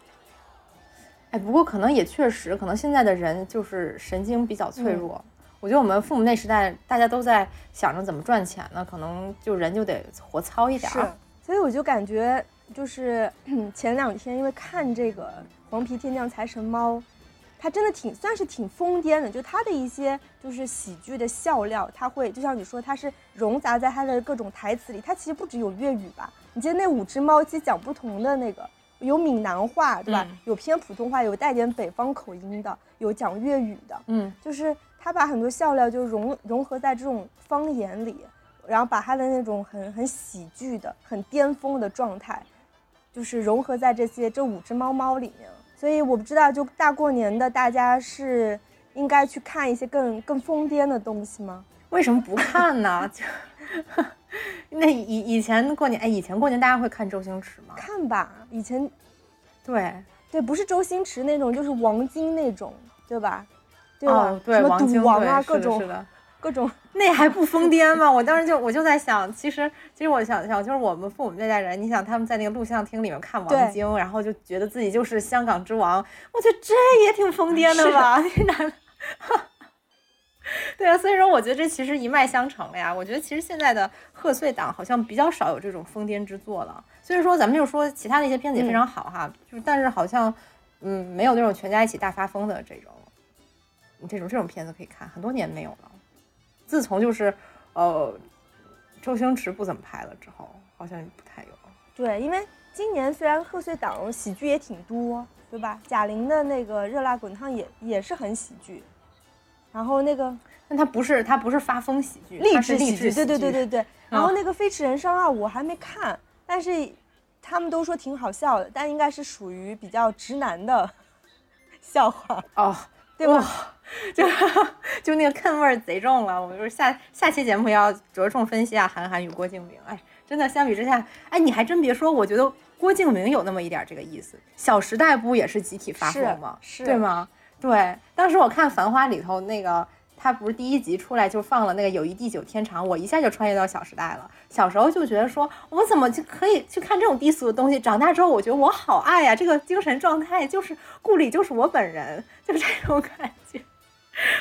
哎，不过可能也确实，可能现在的人就是神经比较脆弱。我觉得我们父母那时代，大家都在想着怎么赚钱呢，可能就人就得活糙一点是儿。，所以我就感觉就是 前两天因为看这个《黄皮天降财神猫》，它真的挺算是挺疯癫的，就它的一些就是喜剧的笑料，它会就像你说，它是融杂在它的各种台词里。它其实不只有粤语吧？你记得那五只猫其实讲不同的那个。有闽南话，对吧？嗯有偏普通话，有带点北方口音的，有讲粤语的。嗯，就是他把很多笑料就融融合在这种方言里，然后把他的那种很很喜剧的、很巅峰的状态，就是融合在这些这五只猫猫里面。所以我不知道，就大过年的，大家是应该去看一些更更疯癫的东西吗？为什么不看呢？就那以以前过年，哎，以前过年大家会看周星驰吗？看吧，以前对，对不是周星驰那种，就是王晶那种，对吧？对吧？哦，对，什么赌王啊，对是的各种是的。各种，那还不疯癫吗？我当时就我就在想，其实其实我想想，就是我们父母那代人，你想他们在那个录像厅里面看王晶，然后就觉得自己就是香港之王，我觉得这也挺疯癫的吧？这男的，对啊，所以说我觉得这其实一脉相承了呀。我觉得其实现在的贺岁档好像比较少有这种疯癫之作了。所以说咱们就说其他的一些片子也非常好哈，就是但是好像嗯没有那种全家一起大发疯的这种这种这种片子可以看，很多年没有了。自从就是呃周星驰不怎么拍了之后，好像不太有。对，因为今年虽然贺岁档喜剧也挺多，对吧？贾玲的那个《热辣滚烫也》也是很喜剧，然后那个但它不是它不是发疯喜剧，励它是励志喜剧，对对对对对。然后啊那个《飞驰人生二》我还没看，但是他们都说挺好笑的，但应该是属于比较直男的 笑话，哦，对吧？哇 就就那个坑味儿贼重了。我们就是下下期节目要着重分析啊，韩寒与郭敬明。哎，真的相比之下，哎，你还真别说，我觉得郭敬明有那么一点儿这个意思。《小时代》不也是集体发疯吗？是对吗？对，当时我看《繁花》里头那个。他不是第一集出来就放了那个“友谊地久天长”，我一下就穿越到《小时代》了。小时候就觉得说，我怎么就可以去看这种低俗的东西？长大之后，我觉得我好爱呀、这个精神状态就是顾里就是我本人，就这种感觉。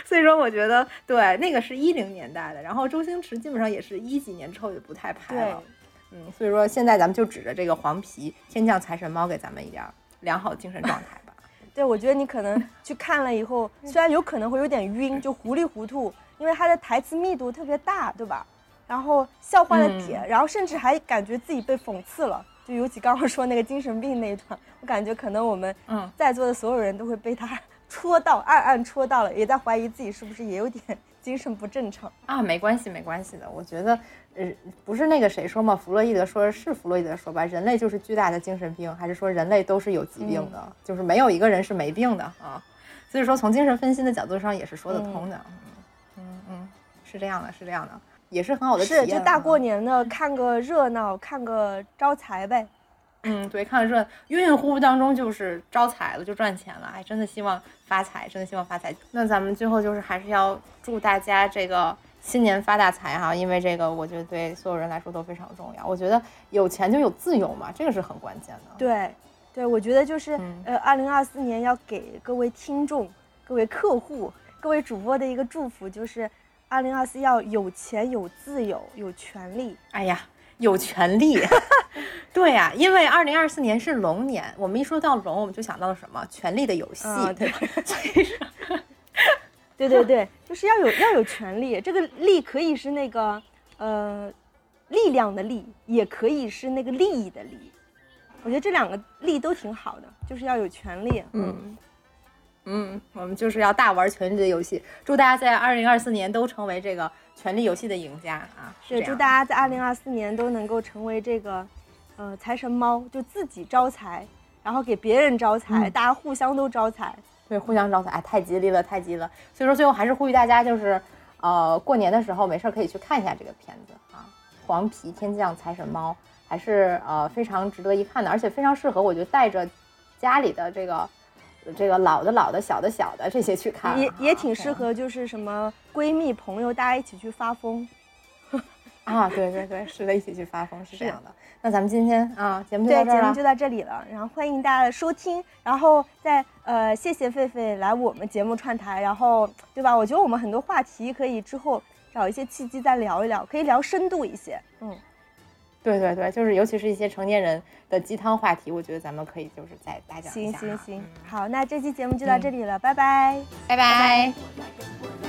所以说，我觉得对那个是一零年代的，然后周星驰基本上也是一几年之后就不太拍对了。嗯，所以说现在咱们就指着这个黄皮天降财神猫给咱们一点儿良好精神状态吧。对，我觉得你可能去看了以后，虽然有可能会有点晕，就糊里糊涂，因为它的台词密度特别大，对吧？然后笑话的点，然后甚至还感觉自己被讽刺了。就尤其刚刚说那个精神病那一段，我感觉可能我们嗯在座的所有人都会被他戳到，暗暗戳到了，也在怀疑自己是不是也有点精神不正常。啊，没关系，没关系的。我觉得，呃，不是那个谁说嘛，弗洛伊德说是弗洛伊德说吧，人类就是巨大的精神病，还是说人类都是有疾病的，就是没有一个人是没病的啊。所以说，从精神分析的角度上也是说得通的。嗯嗯嗯，是这样的，是这样的，也是很好的体是，验。就大过。年的看个热闹，看个招财呗。嗯，对，看着这晕晕乎乎当中就是招财了，就赚钱了。哎，真的希望发财，真的希望发财。那咱们最后就是还是要祝大家这个新年发大财哈，因为这个我觉得对所有人来说都非常重要。我觉得有钱就有自由嘛，这个是很关键的。对，对，我觉得就是、嗯呃，二零二四年要给各位听众、各位客户、各位主播的一个祝福，就是二零二四要有钱、有自由、有权利。哎呀，有权利。对呀、因为二零二四年是龙年，我们一说到龙，我们就想到了什么？权力的游戏，啊对吧？所以说，对对对，就是要有要有权利。这个利可以是那个呃力量的力，也可以是那个利益的利。我觉得这两个利都挺好的，就是要有权利。嗯嗯，我们就是要大玩权力的游戏，祝大家在二零二四年都成为这个权力游戏的赢家啊！是对，祝大家在二零二四年都能够成为这个呃财神猫，就自己招财，然后给别人招财，嗯大家互相都招财。对，互相招财，哎，太吉利了，太吉利了。所以说，最后还是呼吁大家，就是呃，过年的时候没事儿可以去看一下这个片子啊，《黄皮天降财神猫》，还是呃非常值得一看的，而且非常适合，我觉得带着家里的这个这个老的老的小的小的这些去看啊，也也挺适合，就是什么闺蜜朋友大家一起去发疯。啊，对对对，是的，一起去发疯是这样的。那咱们今天啊，节目就对，到这儿了节目就。到这里了，然后欢迎大家的收听，然后再呃谢谢狒狒来我们节目串台，然后对吧？我觉得我们很多话题可以之后找一些契机再聊一聊，可以聊深度一些。嗯，对对对，就是尤其是一些成年人的鸡汤话题，我觉得咱们可以就是再大讲一行下行。行好，那这期节目就到这里了，拜拜。拜拜。我